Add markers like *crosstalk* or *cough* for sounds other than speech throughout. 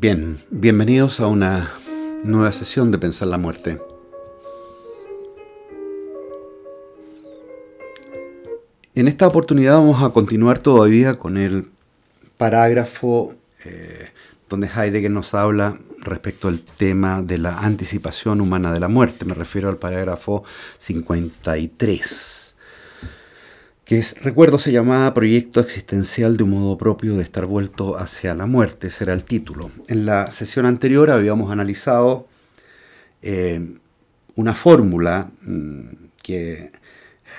Bien, bienvenidos a una nueva sesión de Pensar la Muerte. En esta oportunidad vamos a continuar todavía con el parágrafo eh, donde Heidegger nos habla respecto al tema de la anticipación humana de la muerte. Me refiero al parágrafo 53 que es, recuerdo, se llamaba Proyecto Existencial de un modo propio de estar vuelto hacia la muerte, ese era el título. En la sesión anterior habíamos analizado eh, una fórmula mm, que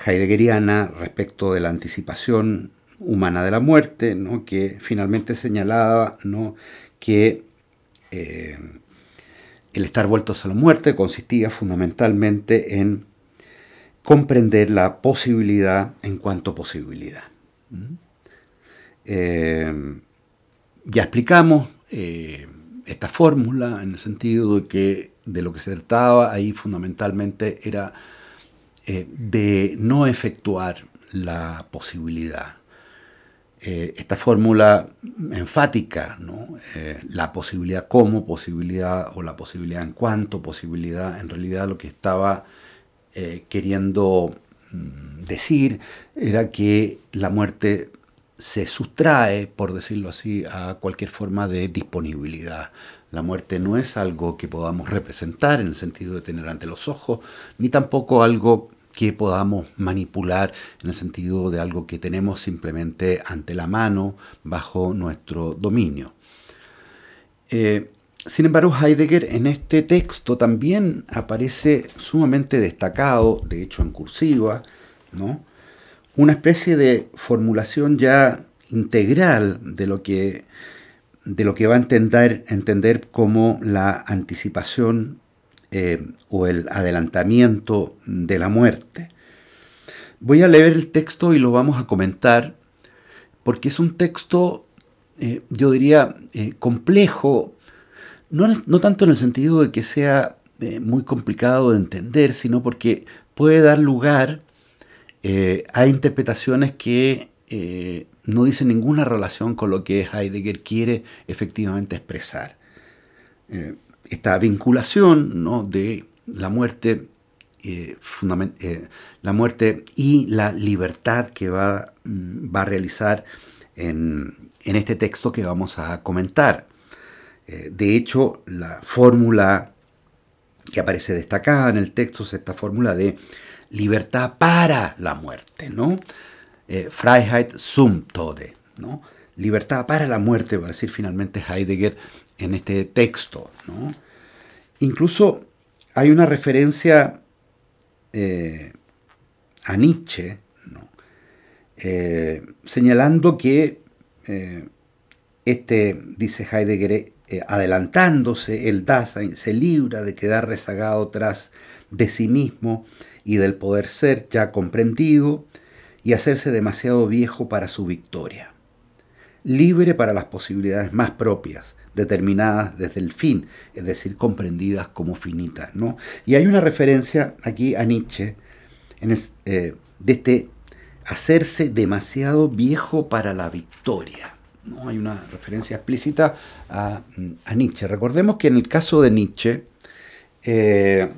heideggeriana respecto de la anticipación humana de la muerte, ¿no? que finalmente señalaba ¿no? que eh, el estar vueltos a la muerte consistía fundamentalmente en comprender la posibilidad en cuanto posibilidad. Eh, ya explicamos eh, esta fórmula en el sentido de que de lo que se trataba ahí fundamentalmente era eh, de no efectuar la posibilidad. esta fórmula enfática, la posibilidad como posibilidad o la posibilidad en cuanto posibilidad, en realidad lo que estaba eh, queriendo mm, decir era que la muerte se sustrae, por decirlo así, a cualquier forma de disponibilidad. La muerte no es algo que podamos representar en el sentido de tener ante los ojos, ni tampoco algo que podamos manipular en el sentido de algo que tenemos simplemente ante la mano bajo nuestro dominio. Eh, sin embargo, Heidegger en este texto también aparece sumamente destacado, de hecho en cursiva, ¿no? una especie de formulación ya integral de lo que, de lo que va a entender, entender como la anticipación eh, o el adelantamiento de la muerte. Voy a leer el texto y lo vamos a comentar porque es un texto, eh, yo diría, eh, complejo, no, tanto en el sentido de que sea eh, muy complicado de entender, sino porque puede dar lugar eh, a interpretaciones que eh, no dicen ninguna relación con lo que Heidegger quiere efectivamente expresar. esta vinculación ¿no? de la muerte, la muerte y la libertad que va, mm, va a realizar en, en este texto que vamos a comentar. Eh, de hecho, la fórmula que aparece destacada en el texto es esta fórmula de libertad para la muerte, ¿no? Eh, Freiheit zum Tode, ¿no? Libertad para la muerte, va a decir finalmente Heidegger en este texto, ¿no? Incluso hay una referencia eh, a Nietzsche, señalando que este, dice Heidegger, eh, adelantándose, el Dasein se libra de quedar rezagado tras de sí mismo y del poder ser ya comprendido y hacerse demasiado viejo para su victoria. Libre para las posibilidades más propias, determinadas desde el fin, es decir, comprendidas como finitas. ¿no? Y hay una referencia aquí a Nietzsche en eh, de este hacerse demasiado viejo para la victoria. ¿No? Hay una referencia explícita a, Nietzsche. Recordemos que en el caso de Nietzsche, eh,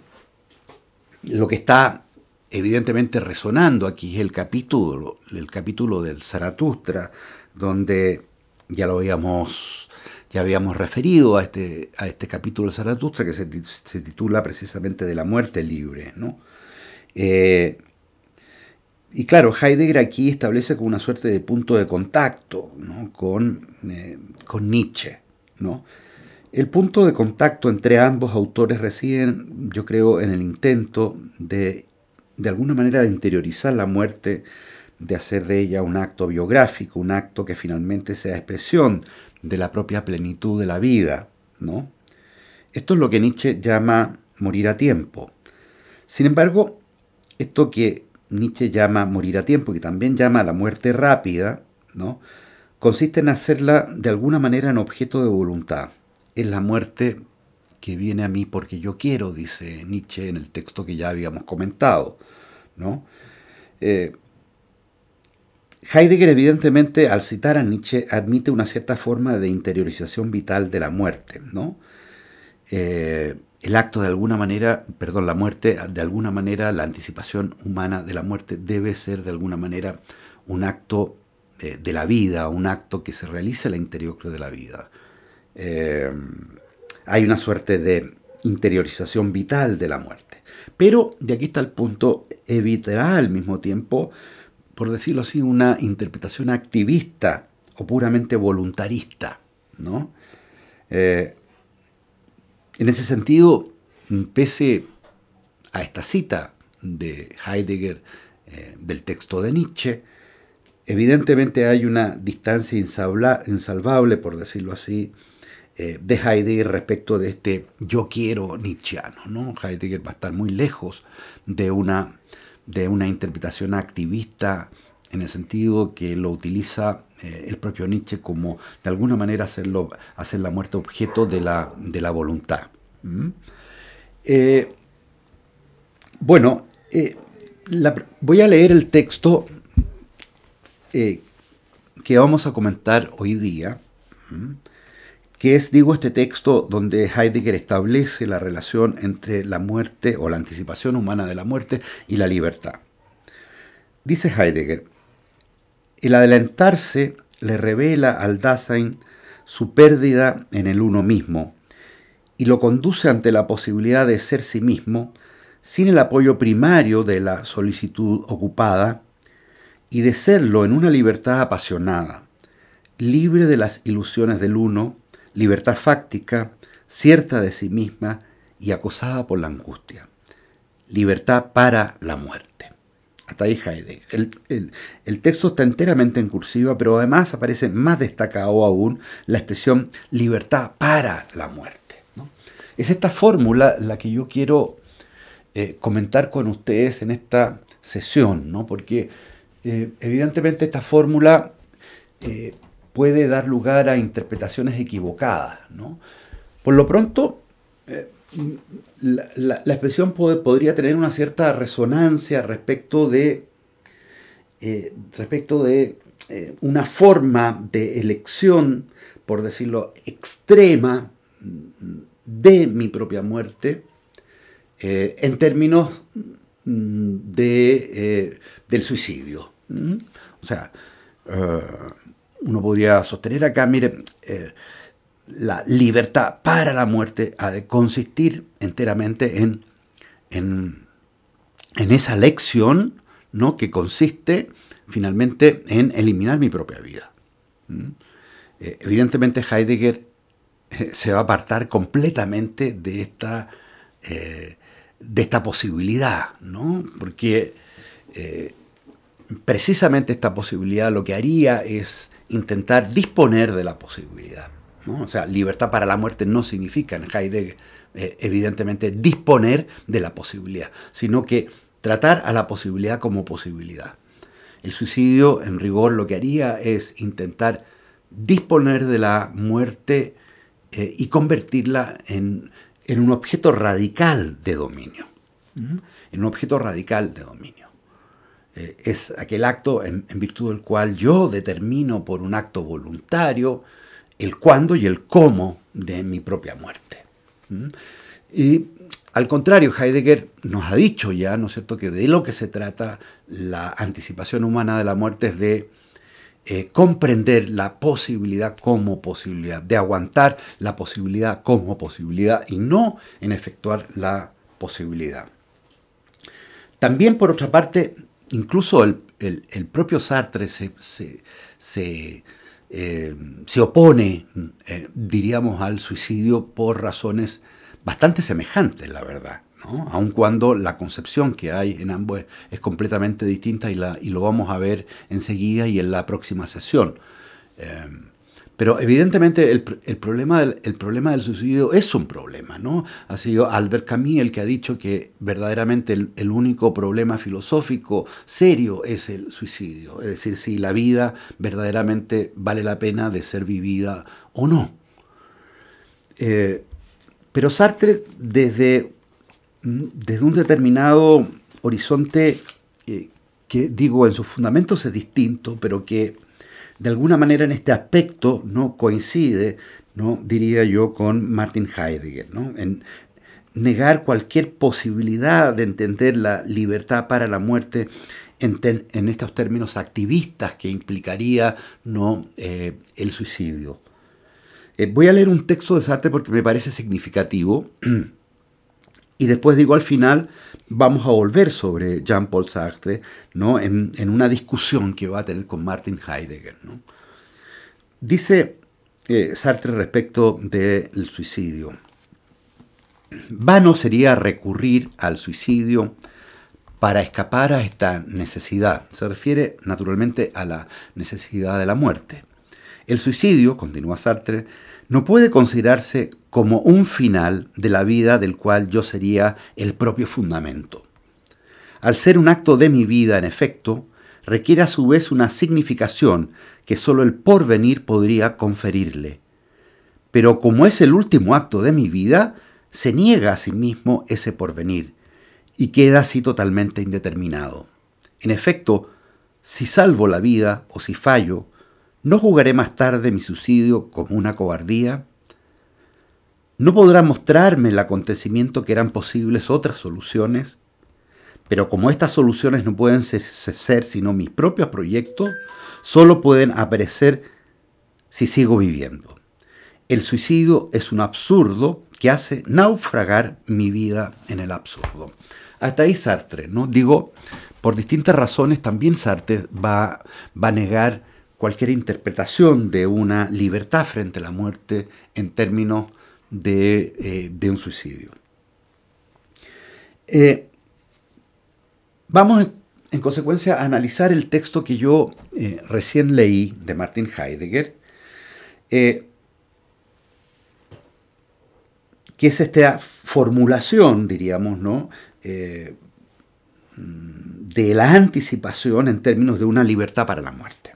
lo que está evidentemente resonando aquí es el capítulo, el capítulo del Zaratustra, donde ya lo habíamos, ya habíamos referido a este, a este capítulo del Zaratustra que se, titula precisamente de la muerte libre. ¿no? Eh, y claro, Heidegger aquí establece como una suerte de punto de contacto con, eh, con, Nietzsche. ¿no? El punto de contacto entre ambos autores reside, yo creo, en el intento de, de alguna manera, de interiorizar la muerte, de hacer de ella un acto biográfico, un acto que finalmente sea expresión de la propia plenitud de la vida. ¿no? Esto es lo que Nietzsche llama morir a tiempo. Sin embargo, esto que Nietzsche llama morir a tiempo, que también llama la muerte rápida, ¿no? consiste en hacerla de alguna manera en objeto de voluntad. Es la muerte que viene a mí porque yo quiero, dice Nietzsche en el texto que ya habíamos comentado. ¿no? Eh, Heidegger evidentemente al citar a Nietzsche admite una cierta forma de interiorización vital de la muerte, ¿no? Eh, el acto de alguna manera, perdón, la muerte, de alguna manera, la anticipación humana de la muerte debe ser de alguna manera un acto de, la vida, un acto que se realiza el interior de la vida. Eh, hay una suerte de interiorización vital de la muerte. Pero de aquí está el punto, evitará al mismo tiempo, por decirlo así, una interpretación activista o puramente voluntarista. ¿no? Eh, en ese sentido, pese a esta cita de Heidegger eh, del texto de Nietzsche, evidentemente hay una distancia insalvable, por decirlo así, eh, de Heidegger respecto de este yo quiero nietzscheano. ¿no? Heidegger va a estar muy lejos de una, de una interpretación activista en el sentido que lo utiliza eh, el propio Nietzsche como de alguna manera hacerlo, hacer la muerte objeto de la, de la voluntad. Eh, bueno, voy a leer el texto que vamos a comentar hoy día que es, digo, este texto donde Heidegger establece la relación entre la muerte o la anticipación humana de la muerte y la libertad. Dice Heidegger, el adelantarse le revela al Dasein su pérdida en el uno mismo y lo conduce ante la posibilidad de ser sí mismo sin el apoyo primario de la solicitud ocupada y de serlo en una libertad apasionada, libre de las ilusiones del uno libertad fáctica, cierta de sí misma y acosada por la angustia. Libertad para la muerte. Hasta ahí Heidegger. El, texto está enteramente en cursiva, pero además aparece más destacado aún la expresión libertad para la muerte. Es esta fórmula la que yo quiero eh, comentar con ustedes en esta sesión, ¿no? porque eh, evidentemente esta fórmula eh, puede dar lugar a interpretaciones equivocadas. Por lo pronto, la, expresión podría tener una cierta resonancia respecto de, eh, respecto de eh, una forma de elección, por decirlo, extrema de mi propia muerte, en términos de, del suicidio. O sea, uno podría sostener acá, mire, eh, la libertad para la muerte ha de consistir enteramente en, en, esa lección ¿no? que consiste finalmente en eliminar mi propia vida. ¿Mm? Eh, evidentemente Heidegger eh, se va a apartar completamente de esta, de esta posibilidad, ¿no? porque precisamente esta posibilidad lo que haría es intentar disponer de la posibilidad. O sea, libertad para la muerte no significa en Heidegger, eh, evidentemente, disponer de la posibilidad, sino que tratar a la posibilidad como posibilidad. El suicidio, en rigor, lo que haría es intentar disponer de la muerte eh, y convertirla en, un objeto radical de dominio. En un objeto radical de dominio. Eh, es aquel acto en, virtud del cual yo determino por un acto voluntario el cuándo y el cómo de mi propia muerte. ¿Mm? Y al contrario, Heidegger nos ha dicho ya, ¿no es cierto?, que de lo que se trata la anticipación humana de la muerte es de eh, comprender la posibilidad como posibilidad, de aguantar la posibilidad como posibilidad y no en efectuar la posibilidad. También, por otra parte, incluso el, propio Sartre se, eh, opone, eh, diríamos, al suicidio por razones bastante semejantes, la verdad. aun cuando la concepción que hay en ambos es, completamente distinta y, la, y, lo vamos a ver enseguida y en la próxima sesión. Eh, pero evidentemente el, problema del, problema del, suicidio es un problema, ¿no? Ha sido Albert Camus el que ha dicho que verdaderamente el, único problema filosófico serio es el suicidio. Es decir, si la vida verdaderamente vale la pena de ser vivida o no. Eh, pero Sartre, desde, desde, un determinado horizonte eh, que digo en sus fundamentos es distinto, pero que de alguna manera en este aspecto no coincide, no diría yo, con Martin Heidegger, ¿no? en negar cualquier posibilidad de entender la libertad para la muerte en, estos términos activistas que implicaría no eh, el suicidio. Eh, voy a leer un texto de Sartre porque me parece significativo *clears throat* y después digo al final vamos a volver sobre Jean-Paul Sartre ¿no? En, una discusión que va a tener con Martin Heidegger. Dice eh, Sartre respecto del suicidio. Vano sería recurrir al suicidio para escapar a esta necesidad. Se refiere naturalmente a la necesidad de la muerte. El suicidio, continúa Sartre, no puede considerarse como un final de la vida del cual yo sería el propio fundamento. Al ser un acto de mi vida, en efecto, requiere a su vez una significación que sólo el porvenir podría conferirle. Pero como es el último acto de mi vida, se niega a sí mismo ese porvenir y queda así totalmente indeterminado. En efecto, si salvo la vida o si fallo, ¿no jugaré más tarde mi suicidio como una cobardía? ¿No podrá mostrarme el acontecimiento que eran posibles otras soluciones? Pero como estas soluciones no pueden ser sino mis propios proyectos, solo pueden aparecer si sigo viviendo. El suicidio es un absurdo que hace naufragar mi vida en el absurdo. Hasta ahí Sartre, ¿no? Digo, por distintas razones también Sartre va, va a negar cualquier interpretación de una libertad frente a la muerte en términos de, eh, un suicidio. Eh, vamos en, consecuencia a analizar el texto que yo eh, recién leí de Martin Heidegger, que es esta formulación, diríamos, ¿no? Eh, de la anticipación en términos de una libertad para la muerte.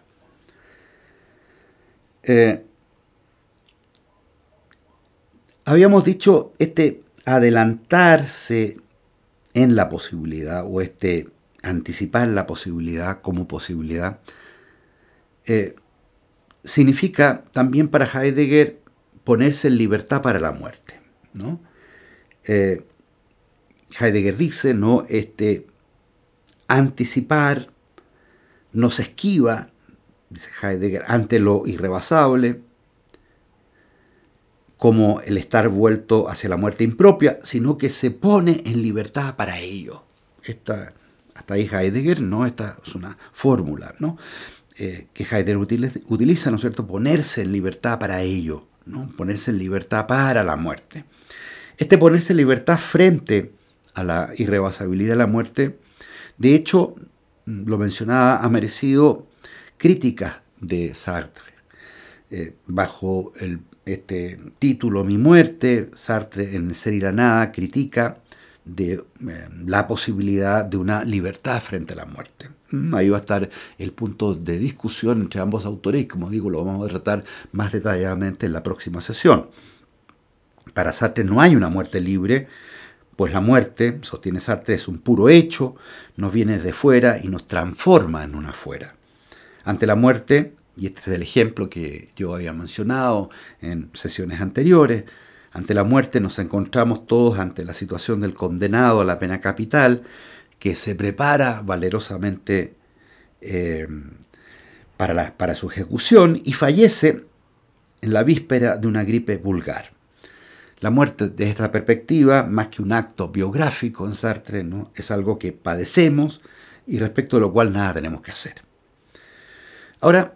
Eh, habíamos dicho este adelantarse en la posibilidad o este anticipar la posibilidad como posibilidad eh, significa también para Heidegger ponerse en libertad para la muerte. ¿no? Eh, Heidegger dice, ¿no? Este, anticipar no se esquiva, dice Heidegger, ante lo irrebasable, como el estar vuelto hacia la muerte impropia, sino que se pone en libertad para ello. Esta, hasta ahí Heidegger, ¿no? Esta es una fórmula, ¿no? Eh, que Heidegger utiliza, ¿no es cierto?, ponerse en libertad para ello, ¿no? Ponerse en libertad para la muerte. Este ponerse en libertad frente a la irrebasabilidad de la muerte, de hecho, lo mencionaba, ha merecido críticas de Sartre. Eh, bajo el, este título Mi muerte, Sartre en Ser y la Nada critica de eh, la posibilidad de una libertad frente a la muerte. Mm, ahí va a estar el punto de discusión entre ambos autores y como digo lo vamos a tratar más detalladamente en la próxima sesión. Para Sartre no hay una muerte libre, pues la muerte, sostiene Sartre, es un puro hecho, nos viene de fuera y nos transforma en una fuera. Ante la muerte, y este es el ejemplo que yo había mencionado en sesiones anteriores, ante la muerte nos encontramos todos ante la situación del condenado a la pena capital, que se prepara valerosamente eh, para, su ejecución y fallece en la víspera de una gripe vulgar. La muerte desde esta perspectiva, más que un acto biográfico en Sartre, ¿no? es algo que padecemos y respecto de lo cual nada tenemos que hacer. Ahora,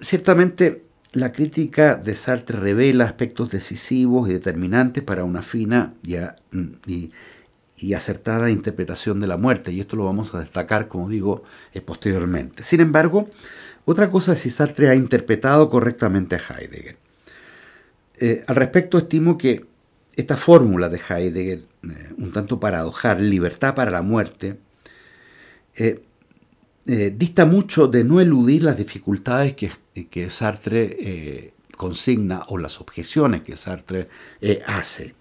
ciertamente la crítica de Sartre revela aspectos decisivos y determinantes para una fina y, acertada interpretación de la muerte, y esto lo vamos a destacar, como digo, eh, posteriormente. Sin embargo, otra cosa es si Sartre ha interpretado correctamente a Heidegger. Eh, al respecto, estimo que esta fórmula de Heidegger, eh, un tanto paradojal, libertad para la muerte, dista mucho de no eludir las dificultades que, que Sartre consigna o las objeciones que Sartre hace.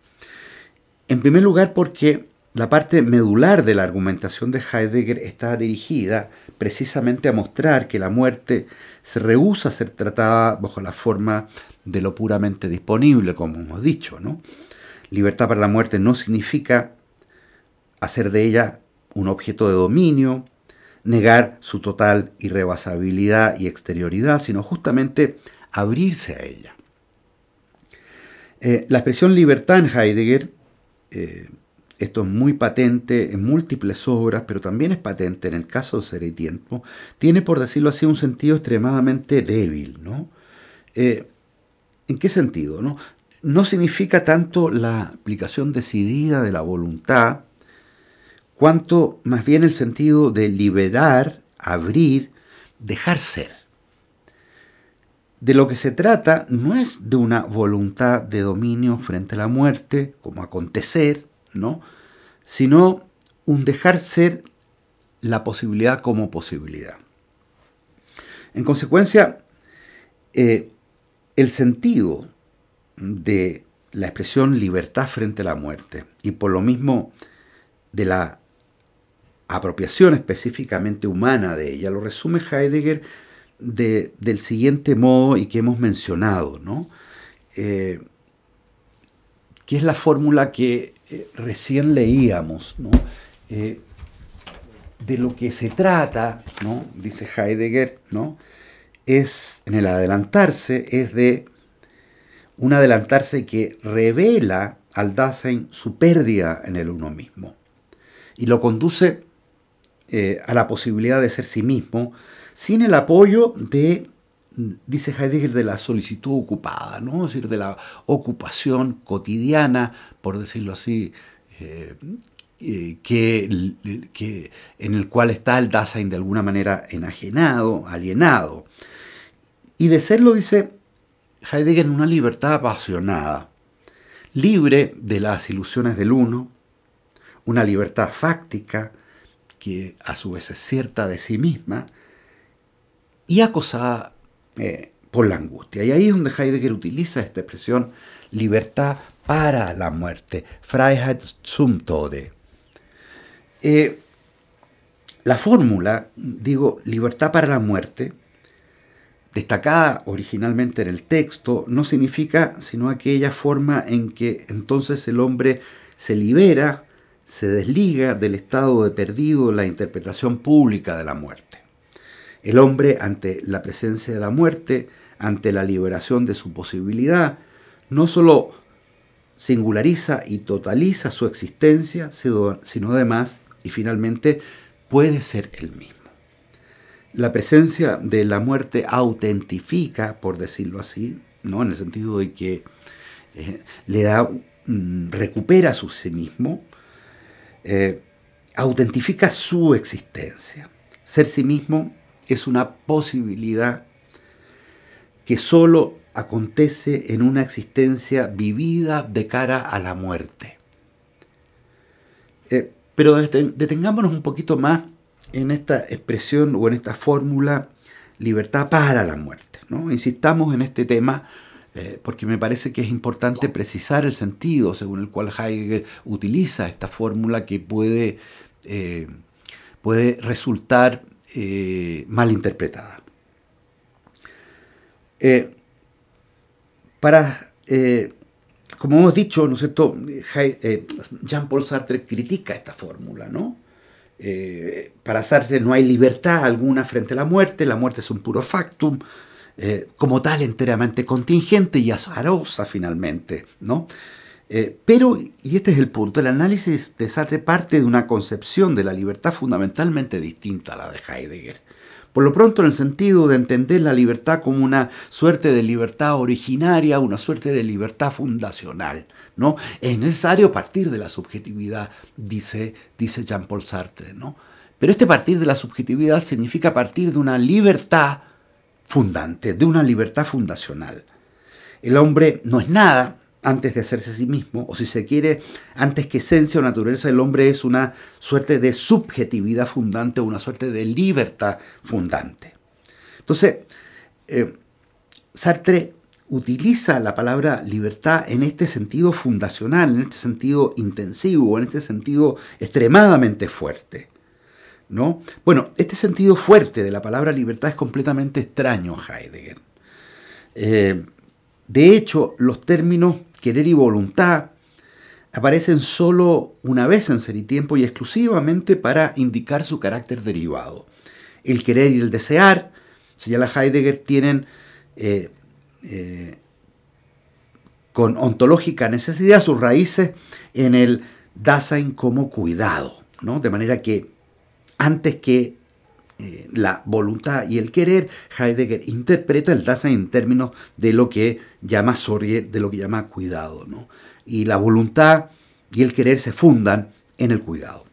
En primer lugar, porque la parte medular de la argumentación de Heidegger está dirigida precisamente a mostrar que la muerte se rehúsa a ser tratada bajo la forma de lo puramente disponible, como hemos dicho. ¿no? Libertad para la muerte no significa hacer de ella un objeto de dominio, negar su total irrebasabilidad y exterioridad, sino justamente abrirse a ella. Eh, la expresión libertad en Heidegger eh, esto es muy patente en múltiples obras, pero también es patente en el caso de Ser y Tiempo, tiene, por decirlo así, un sentido extremadamente débil. ¿no? Eh, ¿En qué sentido? No? no significa tanto la aplicación decidida de la voluntad, cuanto más bien el sentido de liberar, abrir, dejar ser. De lo que se trata no es de una voluntad de dominio frente a la muerte, como acontecer, ¿no? sino un dejar ser la posibilidad como posibilidad. En consecuencia, eh, el sentido de la expresión libertad frente a la muerte y por lo mismo de la apropiación específicamente humana de ella, lo resume Heidegger del siguiente modo y que hemos mencionado, ¿no? Eh, que es la fórmula que eh, recién leíamos, eh, de lo que se trata, ¿no? dice Heidegger, ¿no? es en el adelantarse, es de un adelantarse que revela al Dasein su pérdida en el uno mismo y lo conduce eh, a la posibilidad de ser sí mismo sin el apoyo de dice Heidegger, de la solicitud ocupada, ¿no? es decir, de la ocupación cotidiana, por decirlo así, eh, eh, que, en el cual está el Dasein de alguna manera enajenado, alienado. Y de serlo, dice Heidegger, en una libertad apasionada, libre de las ilusiones del uno, una libertad fáctica, que a su vez es cierta de sí misma, y acosada eh, por la angustia. Y ahí es donde Heidegger utiliza esta expresión libertad para la muerte, Freiheit zum Tode. Eh, la fórmula, digo, libertad para la muerte, destacada originalmente en el texto, no significa sino aquella forma en que entonces el hombre se libera, se desliga del estado de perdido la interpretación pública de la muerte. El hombre, ante la presencia de la muerte, ante la liberación de su posibilidad, no solo singulariza y totaliza su existencia, sino además, y finalmente, puede ser el mismo. La presencia de la muerte autentifica, por decirlo así, ¿no? en el sentido de que eh, le da, mm, recupera su sí mismo, eh, autentifica su existencia. Ser sí mismo es una posibilidad que solo acontece en una existencia vivida de cara a la muerte. Eh, pero detengámonos un poquito más en esta expresión o en esta fórmula libertad para la muerte. ¿no? Insistamos en este tema eh, porque me parece que es importante precisar el sentido según el cual Heidegger utiliza esta fórmula que puede, eh, puede resultar eh, mal interpretada. Eh, para, como hemos dicho, ¿no es cierto? Jean-Paul Sartre critica esta fórmula, ¿no? para Sartre no hay libertad alguna frente a la muerte, la muerte es un puro factum, como tal enteramente contingente y azarosa finalmente, ¿no? Eh, pero, y este es el punto, el análisis de Sartre parte de una concepción de la libertad fundamentalmente distinta a la de Heidegger. Por lo pronto, en el sentido de entender la libertad como una suerte de libertad originaria, una suerte de libertad fundacional. ¿no? Es necesario partir de la subjetividad, dice, dice Jean-Paul Sartre. ¿no? Pero este partir de la subjetividad significa partir de una libertad fundante, de una libertad fundacional. El hombre no es nada, antes de hacerse a sí mismo, o si se quiere, antes que esencia o naturaleza del hombre es una suerte de subjetividad fundante una suerte de libertad fundante. Entonces, eh, Sartre utiliza la palabra libertad en este sentido fundacional, en este sentido intensivo, en este sentido extremadamente fuerte. ¿No? Bueno, este sentido fuerte de la palabra libertad es completamente extraño a Heidegger. Eh, de hecho, los términos querer y voluntad aparecen solo una vez en Ser y Tiempo y exclusivamente para indicar su carácter derivado. El querer y el desear, señala Heidegger, tienen eh, eh, con ontológica necesidad sus raíces en el Dasein como cuidado, ¿no? De manera que antes que eh, la voluntad y el querer, Heidegger interpreta el Dasein en términos de lo que llama de lo que llama cuidado, ¿no? Y la voluntad y el querer se fundan en el cuidado.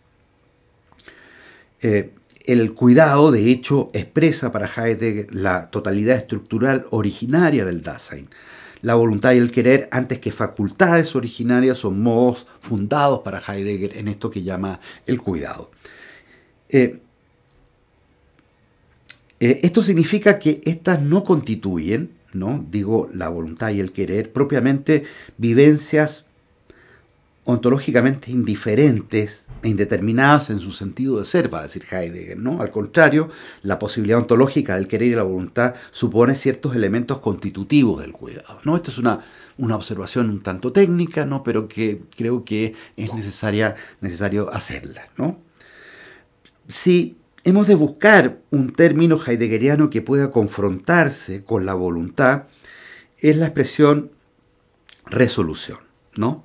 Eh, el cuidado, de hecho, expresa para Heidegger la totalidad estructural originaria del Dasein. La voluntad y el querer, antes que facultades originarias, son modos fundados para Heidegger en esto que llama el cuidado. Eh, eh, esto significa que éstas no constituyen, ¿no? digo, la voluntad y el querer, propiamente vivencias ontológicamente indiferentes e indeterminadas en su sentido de ser, va a decir Heidegger. ¿no? Al contrario, la posibilidad ontológica del querer y la voluntad supone ciertos elementos constitutivos del cuidado. ¿no? Esta es una, una observación un tanto técnica, ¿no? pero que creo que es necesaria, necesario hacerla. ¿no? Si hemos de buscar un término heideggeriano que pueda confrontarse con la voluntad, es la expresión resolución, ¿no?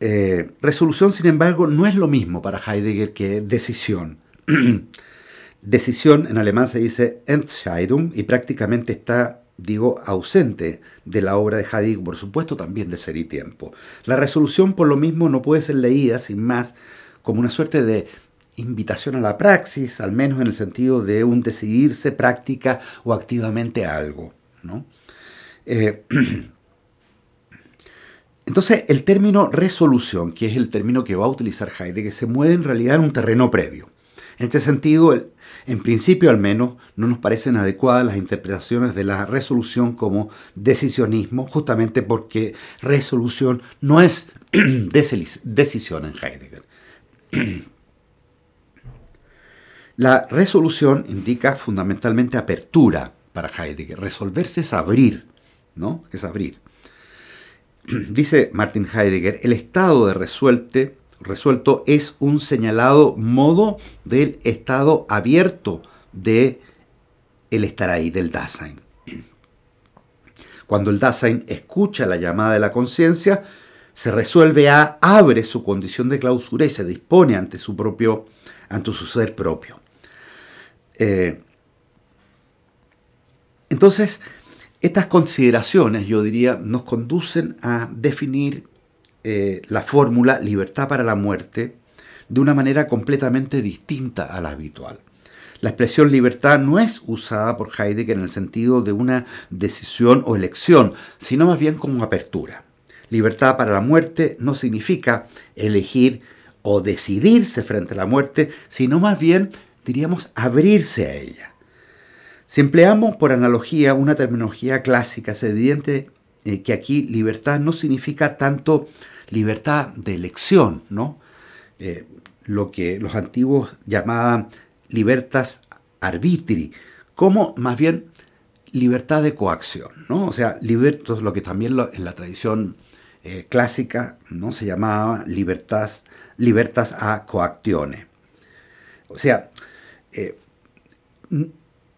Eh, resolución, sin embargo, no es lo mismo para Heidegger que decisión. *clears throat* decisión en alemán se dice Entscheidung y prácticamente está, digo, ausente de la obra de Heidegger, por supuesto también de Ser y Tiempo. La resolución, por lo mismo, no puede ser leída sin más como una suerte de invitación a la praxis, al menos en el sentido de un decidirse práctica o activamente algo. ¿no? Eh, *clears throat* Entonces, el término resolución, que es el término que va a utilizar Heidegger, se mueve en realidad en un terreno previo. En este sentido, en principio al menos, no nos parecen adecuadas las interpretaciones de la resolución como decisionismo, justamente porque resolución no es *clears throat* decisión en Heidegger. *clears throat* La resolución indica fundamentalmente apertura para Heidegger. Resolverse es abrir, ¿no? Es abrir. *clears throat* Dice Martin Heidegger, el estado de resuelte, resuelto es un señalado modo del estado abierto de el estar ahí, del Dasein. *clears throat* Cuando el Dasein escucha la llamada de la conciencia, se resuelve a, abre su condición de clausura y se dispone ante su propio, ante su ser propio. Eh, entonces, estas consideraciones, yo diría, nos conducen a definir eh, la fórmula libertad para la muerte de una manera completamente distinta a la habitual. La expresión libertad no es usada por Heidegger en el sentido de una decisión o elección, sino más bien como apertura. Libertad para la muerte no significa elegir o decidirse frente a la muerte, sino más bien, diríamos, abrirse a ella. Si empleamos por analogía una terminología clásica, es evidente eh, que aquí libertad no significa tanto libertad de elección, ¿no? Eh, lo que los antiguos llamaban libertas arbitri, como más bien libertad de coacción, ¿no? O sea, libertos, lo que también en la tradición eh, clásica no se llamaba libertas, libertas a coactione. O sea,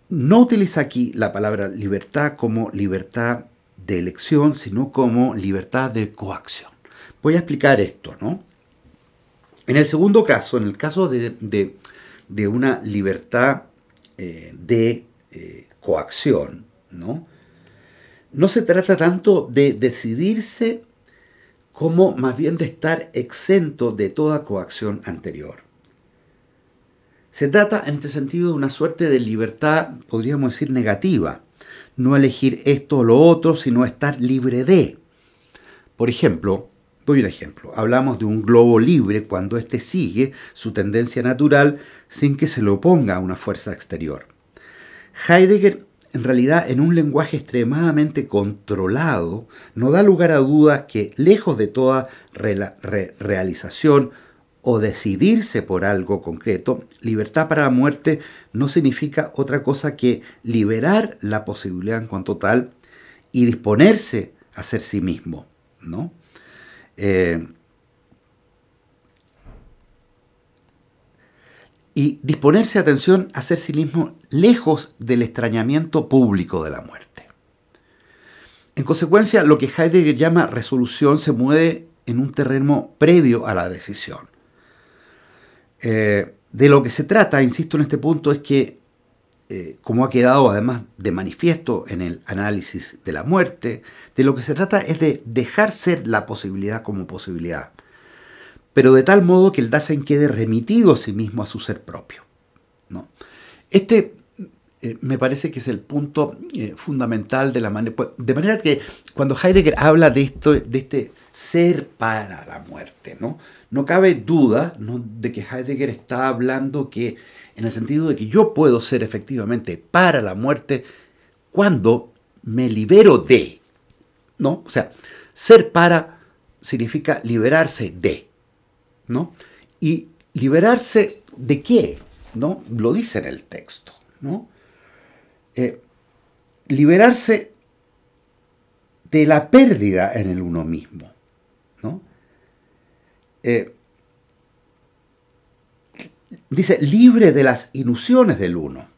no utiliza aquí la palabra libertad como libertad de elección, sino como libertad de coacción. Voy a explicar esto, ¿no? En el segundo caso, en el caso de, una libertad eh, de eh, coacción, ¿no? No se trata tanto de decidirse como más bien de estar exento de toda coacción anterior. Se trata en este sentido de una suerte de libertad, podríamos decir, negativa. No elegir esto o lo otro, sino estar libre de. Por ejemplo, doy un ejemplo. Hablamos de un globo libre cuando éste sigue su tendencia natural sin que se le oponga a una fuerza exterior. Heidegger en realidad en un lenguaje extremadamente controlado, no da lugar a dudas que, lejos de toda realización o decidirse por algo concreto, libertad para la muerte no significa otra cosa que liberar la posibilidad en cuanto tal y disponerse a ser sí mismo. ¿no? Eh, y disponerse, atención, a ser sí mismo lejos del extrañamiento público de la muerte. En consecuencia, lo que Heidegger llama resolución se mueve en un terreno previo a la decisión. Eh, de lo que se trata, insisto en este punto, es que, eh, como ha quedado además de manifiesto en el análisis de la muerte, de lo que se trata es de dejar ser la posibilidad como posibilidad pero de tal modo que el Dasein quede remitido a sí mismo a su ser propio. ¿no? Este eh, me parece que es el punto eh, fundamental de la manera. Pues, de manera que cuando Heidegger habla de, esto, de este ser para la muerte, ¿no? no cabe duda de que Heidegger está hablando que, en el sentido de que yo puedo ser efectivamente para la muerte cuando me libero de. ¿no? O sea, ser para significa liberarse de. ¿no? Y liberarse de qué, ¿no? Lo dice en el texto, ¿no? Eh, liberarse de la pérdida en el uno mismo, ¿no? Eh, dice, libre de las ilusiones del uno,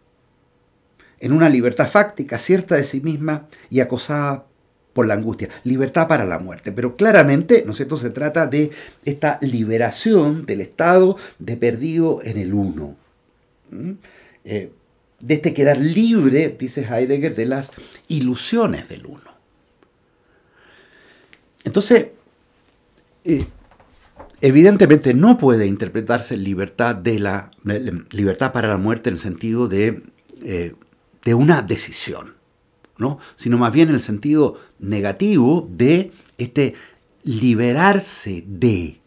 en una libertad fáctica, cierta de sí misma y acosada por la angustia, libertad para la muerte. Pero claramente, ¿no es cierto?, se trata de esta liberación del estado de perdido en el uno. Eh, de este quedar libre, dice Heidegger, de las ilusiones del uno. Entonces, eh, evidentemente no puede interpretarse libertad, de la, libertad para la muerte en el sentido de, eh, de una decisión sino más bien en el sentido negativo de este liberarse de,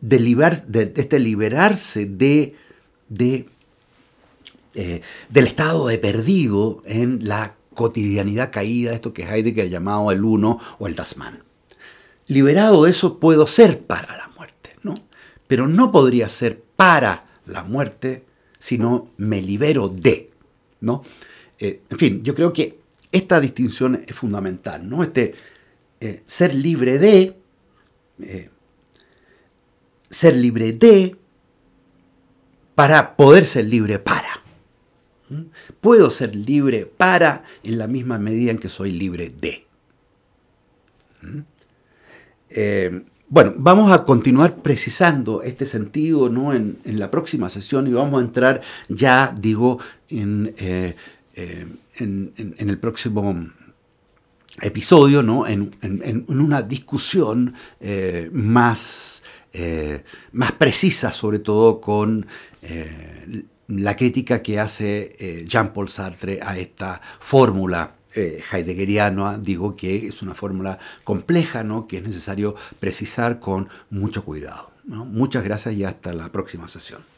de, este liberarse de, de eh, del estado de perdido en la cotidianidad caída, esto que Heidegger ha llamado el uno o el Dasman. Liberado de eso puedo ser para la muerte, ¿no? Pero no podría ser para la muerte si no me libero de, ¿no? Eh, en fin, yo creo que esta distinción es fundamental, ¿no? Este eh, ser libre de, ser libre de, para poder ser libre para. Puedo ser libre para en la misma medida en que soy libre de. ¿Mm? bueno, vamos a continuar precisando este sentido ¿no? en, la próxima sesión y vamos a entrar ya, digo, en eh, en, el próximo episodio, ¿no? en, una discusión eh, más, eh, más precisa, sobre todo con la crítica que hace Jean-Paul Sartre a esta fórmula heideggeriana, digo que es una fórmula compleja, ¿no? que es necesario precisar con mucho cuidado. Muchas gracias y hasta la próxima sesión.